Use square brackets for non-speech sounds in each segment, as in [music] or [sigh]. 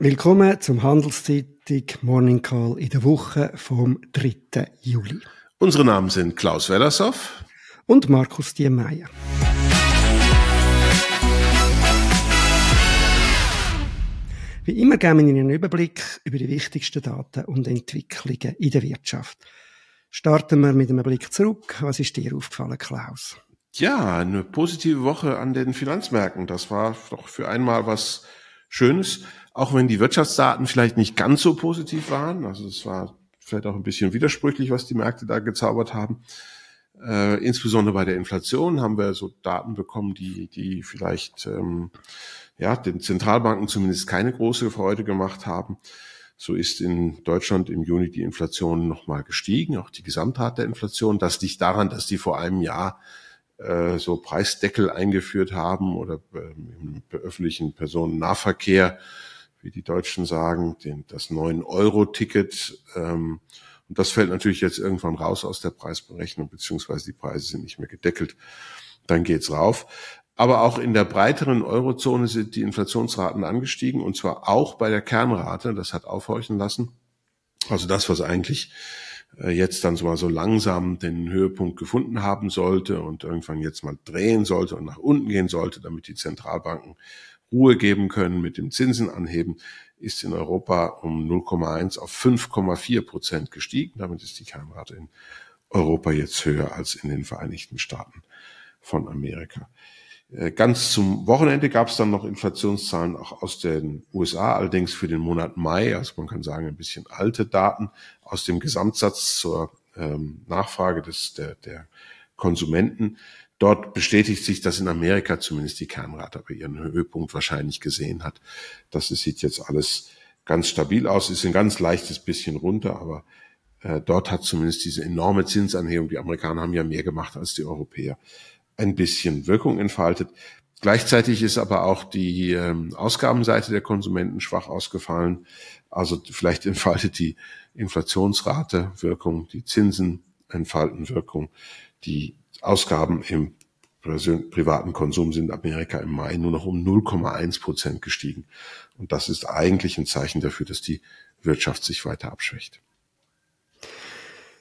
Willkommen zum Handelszeitung Morning Call in der Woche vom 3. Juli. Unsere Namen sind Klaus Wellershoff und Markus Diemeyer. Wie immer geben wir Ihnen einen Überblick über die wichtigsten Daten und Entwicklungen in der Wirtschaft. Starten wir mit einem Blick zurück. Was ist dir aufgefallen, Klaus? Ja, eine positive Woche an den Finanzmärkten. Das war doch für einmal was Schönes auch wenn die Wirtschaftsdaten vielleicht nicht ganz so positiv waren. Also es war vielleicht auch ein bisschen widersprüchlich, was die Märkte da gezaubert haben. Äh, insbesondere bei der Inflation haben wir so Daten bekommen, die, die vielleicht ähm, ja, den Zentralbanken zumindest keine große Freude gemacht haben. So ist in Deutschland im Juni die Inflation nochmal gestiegen, auch die Gesamtheit der Inflation. Das liegt daran, dass die vor einem Jahr äh, so Preisdeckel eingeführt haben oder äh, im öffentlichen Personennahverkehr wie die Deutschen sagen, den, das 9-Euro-Ticket. Ähm, und das fällt natürlich jetzt irgendwann raus aus der Preisberechnung, beziehungsweise die Preise sind nicht mehr gedeckelt. Dann geht's rauf. Aber auch in der breiteren Eurozone sind die Inflationsraten angestiegen und zwar auch bei der Kernrate. Das hat aufhorchen lassen. Also das, was eigentlich äh, jetzt dann so mal so langsam den Höhepunkt gefunden haben sollte und irgendwann jetzt mal drehen sollte und nach unten gehen sollte, damit die Zentralbanken Ruhe geben können mit dem Zinsenanheben, ist in Europa um 0,1 auf 5,4 Prozent gestiegen. Damit ist die Kernrate in Europa jetzt höher als in den Vereinigten Staaten von Amerika. Äh, ganz zum Wochenende gab es dann noch Inflationszahlen auch aus den USA, allerdings für den Monat Mai, also man kann sagen ein bisschen alte Daten aus dem Gesamtsatz zur ähm, Nachfrage des, der, der Konsumenten. Dort bestätigt sich, dass in Amerika zumindest die Kernrate bei ihren Höhepunkt wahrscheinlich gesehen hat. Das sieht jetzt alles ganz stabil aus, ist ein ganz leichtes bisschen runter, aber äh, dort hat zumindest diese enorme Zinsanhebung, die Amerikaner haben ja mehr gemacht als die Europäer, ein bisschen Wirkung entfaltet. Gleichzeitig ist aber auch die ähm, Ausgabenseite der Konsumenten schwach ausgefallen. Also vielleicht [laughs] entfaltet die Inflationsrate Wirkung, die Zinsen entfalten Wirkung, die Ausgaben im privaten Konsum sind in Amerika im Mai nur noch um 0,1 Prozent gestiegen. Und das ist eigentlich ein Zeichen dafür, dass die Wirtschaft sich weiter abschwächt.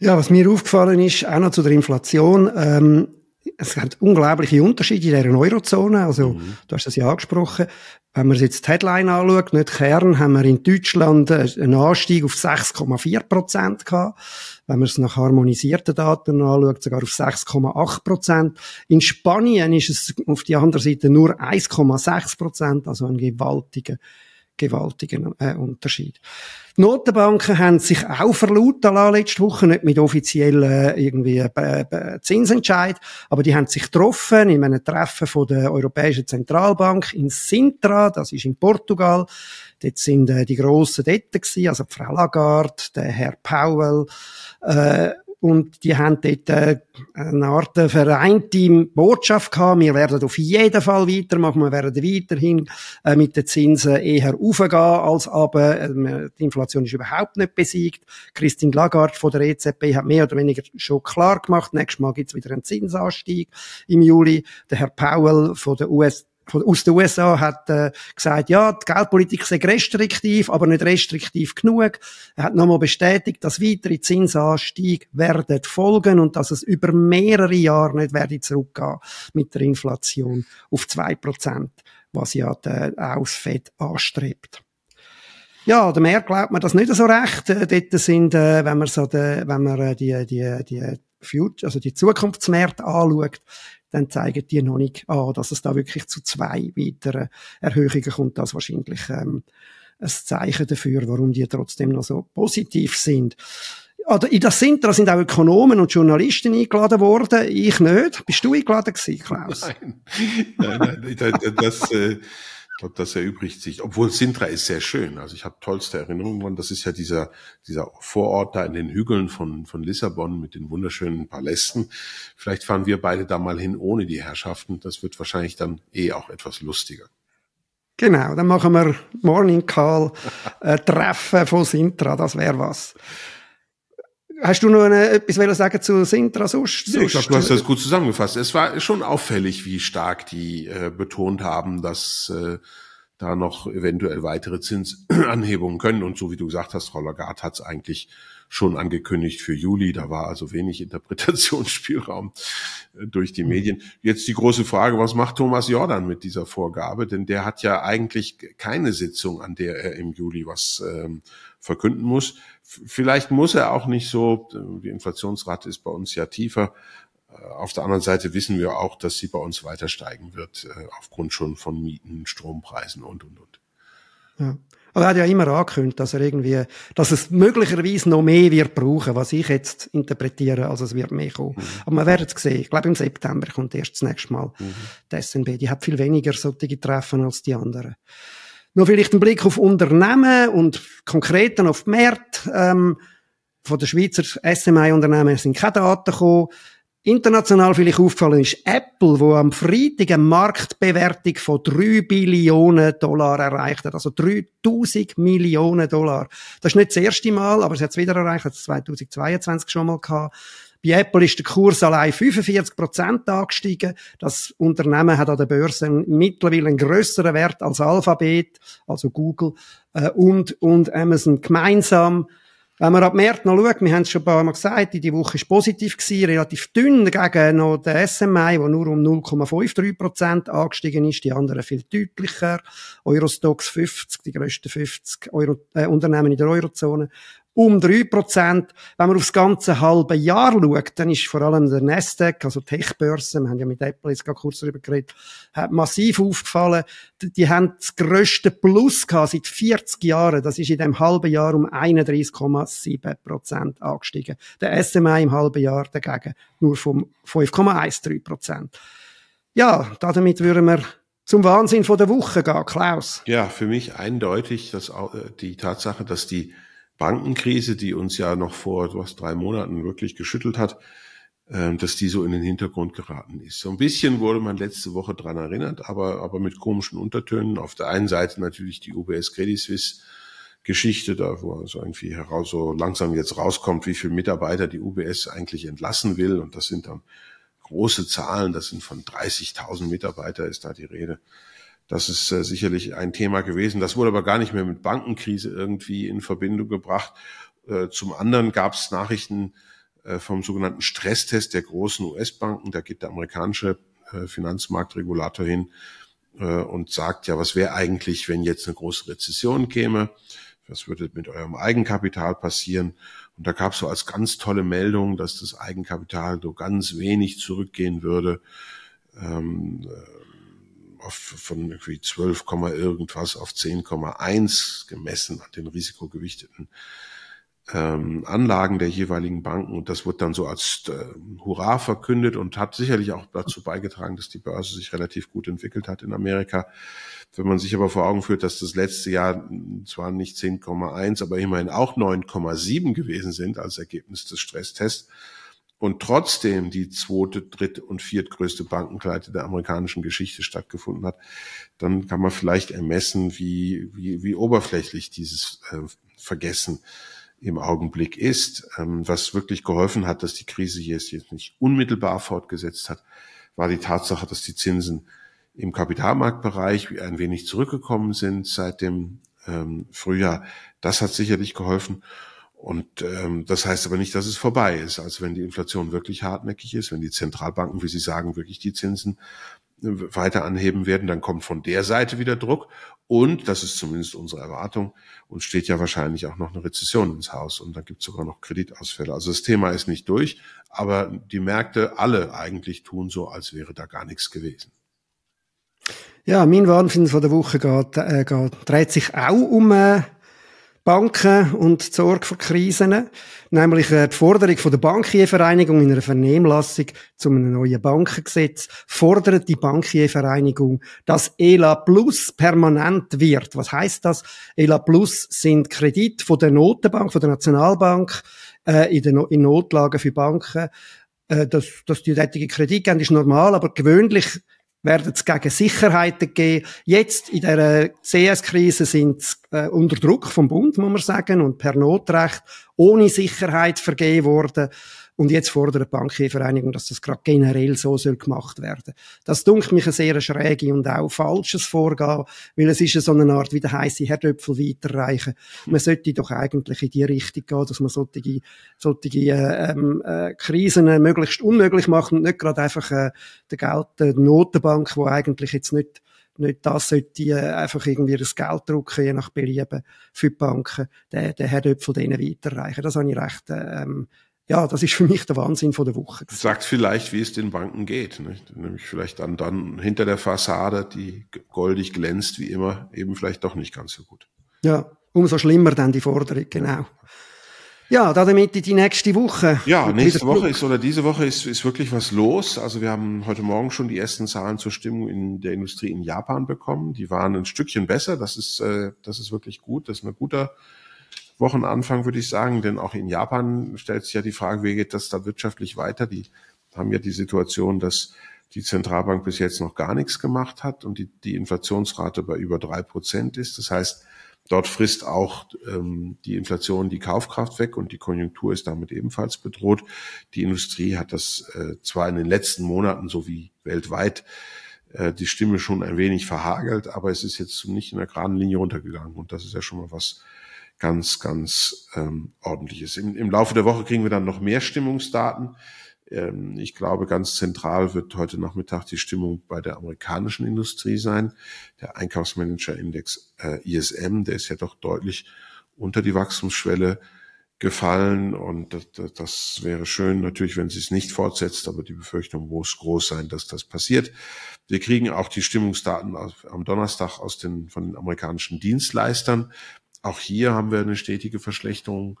Ja, was mir aufgefallen ist, auch noch zu der Inflation, ähm, es hat unglaubliche Unterschiede in der Eurozone. Also, mhm. du hast das ja angesprochen. Wenn man jetzt die Headline anschaut, nicht Kern, haben wir in Deutschland einen Anstieg auf 6,4 Prozent gehabt. Wenn man es nach harmonisierten Daten anschaut, sogar auf 6,8 Prozent. In Spanien ist es auf die andere Seite nur 1,6 Prozent, also ein gewaltiger gewaltigen äh, Unterschied. Die Notenbanken haben sich auch verlauten lassen letzte Woche, nicht mit offiziellen äh, irgendwie äh, Zinsentscheid, aber die haben sich getroffen in einem Treffen von der Europäischen Zentralbank in Sintra, das ist in Portugal. Dort sind äh, die grossen dort gewesen, also Frau Lagarde, der Herr Powell, äh, und die haben dort äh, eine Art vereinte Botschaft gehabt. Wir werden auf jeden Fall weitermachen. Wir werden weiterhin äh, mit den Zinsen eher aufgehen als aber. Äh, die Inflation ist überhaupt nicht besiegt. Christine Lagarde von der EZB hat mehr oder weniger schon klar gemacht, nächstes Mal gibt's wieder einen Zinsanstieg im Juli. Der Herr Powell von der US aus den USA hat äh, gesagt, ja, die Geldpolitik sei restriktiv, aber nicht restriktiv genug. Er hat nochmal bestätigt, dass weitere Zinsanstiege werden folgen und dass es über mehrere Jahre nicht werde zurückgehen mit der Inflation auf zwei Prozent, was ja der Ausfed anstrebt. Ja, der Meer glaubt man das nicht so recht. Äh, dort sind, äh, wenn man so, de, wenn man äh, die, die, die Future, also die Zukunftsmärkte anschaut, dann zeigen die noch nicht an, dass es da wirklich zu zwei weiteren Erhöhungen kommt. Das wahrscheinlich ähm, ein Zeichen dafür, warum die trotzdem noch so positiv sind. Oder in das Sintra sind auch Ökonomen und Journalisten eingeladen worden. Ich nicht. Bist du eingeladen gewesen, Klaus? Nein, nein, nein das, äh, glaube, das erübrigt sich. Obwohl Sintra ist sehr schön. Also ich habe tollste Erinnerungen dran. Das ist ja dieser, dieser Vorort da in den Hügeln von, von Lissabon mit den wunderschönen Palästen. Vielleicht fahren wir beide da mal hin ohne die Herrschaften. Das wird wahrscheinlich dann eh auch etwas lustiger. Genau, dann machen wir Morning Call äh, Treffen von Sintra. Das wäre was. Hast du noch eine, etwas sagen zu Sintra sonst? Nee, ich glaube, du hast das gut zusammengefasst. Es war schon auffällig, wie stark die äh, betont haben, dass äh, da noch eventuell weitere Zinsanhebungen können. Und so wie du gesagt hast, Frau Lagarde hat es eigentlich schon angekündigt für Juli. Da war also wenig Interpretationsspielraum äh, durch die Medien. Jetzt die große Frage, was macht Thomas Jordan mit dieser Vorgabe? Denn der hat ja eigentlich keine Sitzung, an der er im Juli was ähm, verkünden muss. Vielleicht muss er auch nicht so, die Inflationsrate ist bei uns ja tiefer. Äh, auf der anderen Seite wissen wir auch, dass sie bei uns weiter steigen wird, äh, aufgrund schon von Mieten, Strompreisen und, und, und. Ja. Aber er hat ja immer angekündigt, dass er irgendwie, dass es möglicherweise noch mehr wird brauchen, was ich jetzt interpretiere, als es wird mehr kommen. Mhm. Aber wir werden es sehen. Ich glaube, im September kommt erst das nächste Mal mhm. die SNB. Die hat viel weniger solche Treffen als die anderen. Noch vielleicht ein Blick auf Unternehmen und konkret auf die Märkte. Ähm, von den Schweizer SMI-Unternehmen sind keine Daten gekommen. International vielleicht aufgefallen ist Apple, wo am Freitag eine Marktbewertung von 3 Billionen Dollar erreicht hat. Also 3000 Millionen Dollar. Das ist nicht das erste Mal, aber es hat es wieder erreicht, hat es 2022 schon mal gehabt. Bei Apple ist der Kurs allein 45 Prozent angestiegen. Das Unternehmen hat an der Börse mittlerweile einen größeren Wert als Alphabet, also Google äh, und, und Amazon gemeinsam. Wenn man ab März noch schaut, wir haben es schon ein paar Mal gesagt, die Woche ist positiv gewesen, relativ dünn gegen noch den SMI, der nur um 0,53% angestiegen ist, die anderen viel deutlicher. Eurostox 50, die grössten 50 Euro, äh, Unternehmen in der Eurozone, um 3%. Wenn man aufs ganze halbe Jahr schaut, dann ist vor allem der Nasdaq, also Tech-Börse, wir haben ja mit Apple jetzt gerade kurz darüber geredet, hat massiv aufgefallen. Die haben das grösste Plus gehabt seit 40 Jahren. Das ist in dem halben Jahr um 31,7% angestiegen. Der SMI im halben Jahr dagegen nur vom 5,13%. Ja, damit würden wir zum Wahnsinn von der Woche gehen, Klaus. Ja, für mich eindeutig dass äh, die Tatsache, dass die Bankenkrise, die uns ja noch vor was, drei Monaten wirklich geschüttelt hat, äh, dass die so in den Hintergrund geraten ist. So ein bisschen wurde man letzte Woche dran erinnert, aber, aber mit komischen Untertönen. Auf der einen Seite natürlich die UBS Credit Suisse Geschichte, da wo so irgendwie heraus so langsam jetzt rauskommt, wie viele Mitarbeiter die UBS eigentlich entlassen will. Und das sind dann große Zahlen, das sind von 30.000 Mitarbeiter ist da die Rede. Das ist äh, sicherlich ein Thema gewesen. Das wurde aber gar nicht mehr mit Bankenkrise irgendwie in Verbindung gebracht. Äh, zum anderen gab es Nachrichten äh, vom sogenannten Stresstest der großen US-Banken. Da geht der amerikanische äh, Finanzmarktregulator hin äh, und sagt, ja, was wäre eigentlich, wenn jetzt eine große Rezession käme? Was würde mit eurem Eigenkapital passieren? Und da gab es so als ganz tolle Meldung, dass das Eigenkapital so ganz wenig zurückgehen würde. Ähm, äh, auf, von irgendwie 12, irgendwas auf 10,1 gemessen an den risikogewichteten ähm, Anlagen der jeweiligen Banken. Und das wird dann so als äh, Hurra verkündet und hat sicherlich auch dazu beigetragen, dass die Börse sich relativ gut entwickelt hat in Amerika. Wenn man sich aber vor Augen führt, dass das letzte Jahr zwar nicht 10,1, aber immerhin auch 9,7 gewesen sind als Ergebnis des Stresstests, und trotzdem die zweite, dritte und viertgrößte Bankenkleide der amerikanischen Geschichte stattgefunden hat, dann kann man vielleicht ermessen, wie, wie, wie oberflächlich dieses äh, Vergessen im Augenblick ist. Ähm, was wirklich geholfen hat, dass die Krise hier jetzt nicht unmittelbar fortgesetzt hat, war die Tatsache, dass die Zinsen im Kapitalmarktbereich ein wenig zurückgekommen sind seit dem ähm, Frühjahr. Das hat sicherlich geholfen. Und ähm, das heißt aber nicht, dass es vorbei ist. Also wenn die Inflation wirklich hartnäckig ist, wenn die Zentralbanken, wie Sie sagen, wirklich die Zinsen äh, weiter anheben werden, dann kommt von der Seite wieder Druck. Und, das ist zumindest unsere Erwartung, uns steht ja wahrscheinlich auch noch eine Rezession ins Haus und dann gibt es sogar noch Kreditausfälle. Also das Thema ist nicht durch, aber die Märkte alle eigentlich tun so, als wäre da gar nichts gewesen. Ja, mein Wahnsinn von der Woche geht, äh, geht, dreht sich auch um äh, Banken und die Sorge vor Krisen, nämlich äh, die Forderung von der Bankiervereinigung in einer Vernehmlassung zu einem neuen Bankengesetz fordert die Bankiervereinigung, dass ELA Plus permanent wird. Was heißt das? ELA Plus sind Kredite von der Notenbank, von der Nationalbank äh, in, den, in Notlagen für Banken. Äh, dass, dass die solche Kredite geben, ist normal, aber gewöhnlich werden es gegen Sicherheiten geben. Jetzt in der CS-Krise sind sie äh, unter Druck vom Bund, muss man sagen, und per Notrecht ohne Sicherheit vergeben worden. Und jetzt fordert die Bankiervereinigung, dass das gerade generell so soll gemacht werden. Das dunkelt mich ein sehr schräge und auch falsches Vorgehen, weil es ist so eine Art wie der heisse Herdöpfel weiterreichen. Man sollte doch eigentlich in die Richtung gehen, dass man solche, solche äh, ähm, äh, Krisen möglichst unmöglich macht und nicht gerade einfach äh, der Geld, der Notenbank, wo eigentlich jetzt nicht nicht das sollte äh, einfach irgendwie das Geld drucken, je nach Belieben für die Banken, der, der Herdöpfel denen weiterreichen. Das habe ich recht, ähm, ja, das ist für mich der Wahnsinn von der Woche. Sagt vielleicht, wie es den Banken geht. Nicht? Nämlich vielleicht dann, dann hinter der Fassade, die goldig glänzt, wie immer, eben vielleicht doch nicht ganz so gut. Ja, umso schlimmer dann die Forderung, genau. Ja, damit die nächste Woche. Ja, nächste Woche ist oder diese Woche ist, ist wirklich was los. Also wir haben heute Morgen schon die ersten Zahlen zur Stimmung in der Industrie in Japan bekommen. Die waren ein Stückchen besser. Das ist, äh, das ist wirklich gut. Das ist ein guter Wochenanfang, würde ich sagen. Denn auch in Japan stellt sich ja die Frage, wie geht das da wirtschaftlich weiter? Die haben ja die Situation, dass die Zentralbank bis jetzt noch gar nichts gemacht hat und die, die Inflationsrate bei über drei Prozent ist. Das heißt, Dort frisst auch ähm, die Inflation die Kaufkraft weg und die Konjunktur ist damit ebenfalls bedroht. Die Industrie hat das äh, zwar in den letzten Monaten sowie weltweit äh, die Stimme schon ein wenig verhagelt, aber es ist jetzt nicht in der geraden Linie runtergegangen und das ist ja schon mal was ganz, ganz ähm, ordentliches. Im, Im Laufe der Woche kriegen wir dann noch mehr Stimmungsdaten. Ähm, ich glaube, ganz zentral wird heute Nachmittag die Stimmung bei der amerikanischen Industrie sein. Der Einkaufsmanager-Index äh, ISM, der ist ja doch deutlich unter die Wachstumsschwelle gefallen und das, das wäre schön natürlich, wenn sie es nicht fortsetzt, aber die Befürchtung muss groß sein, dass das passiert. Wir kriegen auch die Stimmungsdaten am Donnerstag aus den, von den amerikanischen Dienstleistern. Auch hier haben wir eine stetige Verschlechterung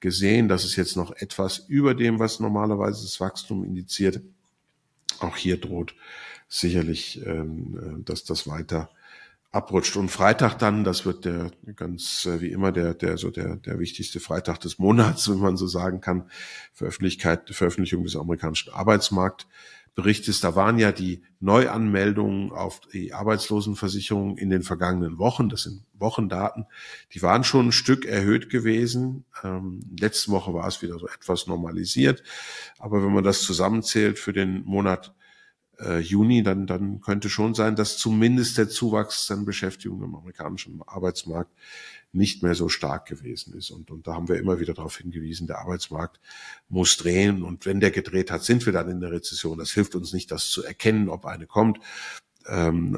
gesehen. Das ist jetzt noch etwas über dem, was normalerweise das Wachstum indiziert. Auch hier droht sicherlich, ähm, dass das weiter abrutscht. Und Freitag dann, das wird der ganz äh, wie immer der der so der der wichtigste Freitag des Monats, [laughs] wenn man so sagen kann, Veröffentlichkeit, Veröffentlichung des amerikanischen Arbeitsmarkt Berichtes, da waren ja die Neuanmeldungen auf die Arbeitslosenversicherung in den vergangenen Wochen, das sind Wochendaten, die waren schon ein Stück erhöht gewesen. Ähm, letzte Woche war es wieder so etwas normalisiert. Aber wenn man das zusammenzählt für den Monat äh, Juni, dann, dann könnte schon sein, dass zumindest der Zuwachs an Beschäftigung im amerikanischen Arbeitsmarkt nicht mehr so stark gewesen ist. Und, und da haben wir immer wieder darauf hingewiesen, der Arbeitsmarkt muss drehen. Und wenn der gedreht hat, sind wir dann in der Rezession. Das hilft uns nicht, das zu erkennen, ob eine kommt. Ähm,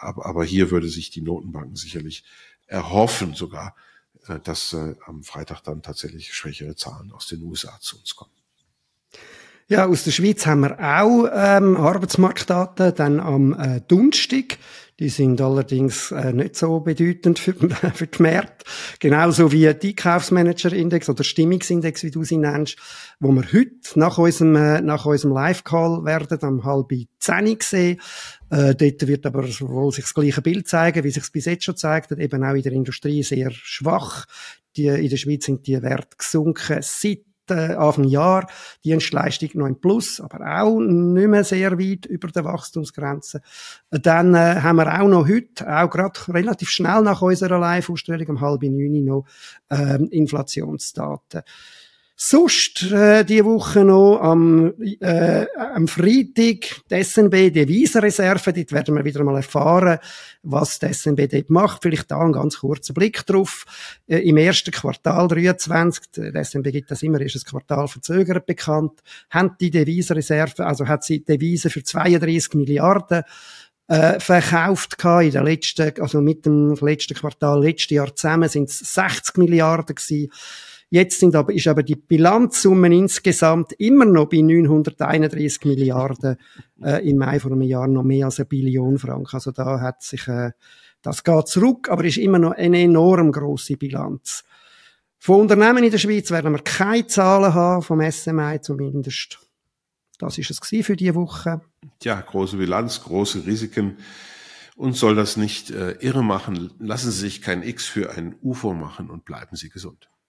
aber, aber hier würde sich die Notenbanken sicherlich erhoffen sogar, äh, dass äh, am Freitag dann tatsächlich schwächere Zahlen aus den USA zu uns kommen. Ja, aus der Schweiz haben wir auch ähm, Arbeitsmarktdaten dann am äh, Donnerstag. Die sind allerdings äh, nicht so bedeutend für, [laughs] für die Märkte. Genauso wie die Einkaufsmanager-Index oder Stimmungsindex, wie du sie nennst, wo wir heute nach unserem, äh, nach unserem Live-Call werden, am halb zehn sehen. Äh, dort wird aber wohl sich das gleiche Bild zeigen, wie sich es bis jetzt schon zeigt eben auch in der Industrie sehr schwach. Die, in der Schweiz sind die Werte gesunken seit äh, Anfang Jahr Dienstleistung noch im Plus, aber auch nicht mehr sehr weit über der Wachstumsgrenze. Dann äh, haben wir auch noch heute, auch gerade relativ schnell nach unserer Live-Ausstellung um halb neun noch ähm, Inflationsdaten. Sonst äh, die Woche noch am, äh, am Freitag die SNB Devisenreserve. Dort werden wir wieder mal erfahren, was die SNB dort macht. Vielleicht da ein ganz kurzer Blick drauf. Äh, Im ersten Quartal 23, die SNB gibt das immer, ist ein Quartal verzögert bekannt, haben die Devisenreserve, also hat sie Devisen für 32 Milliarden äh, verkauft in der letzten, also mit dem letzten Quartal letztes Jahr zusammen sind es 60 Milliarden gewesen. Jetzt sind aber, ist aber die Bilanzsumme insgesamt immer noch bei 931 Milliarden äh, im Mai vor einem Jahr noch mehr als eine Billion Franken. Also da hat sich, äh, das geht zurück, aber ist immer noch eine enorm große Bilanz. Von Unternehmen in der Schweiz werden wir keine Zahlen haben, vom SMI zumindest. Das ist es für diese Woche. Ja, große Bilanz, große Risiken. Uns soll das nicht äh, irre machen. Lassen Sie sich kein X für ein UFO machen und bleiben Sie gesund.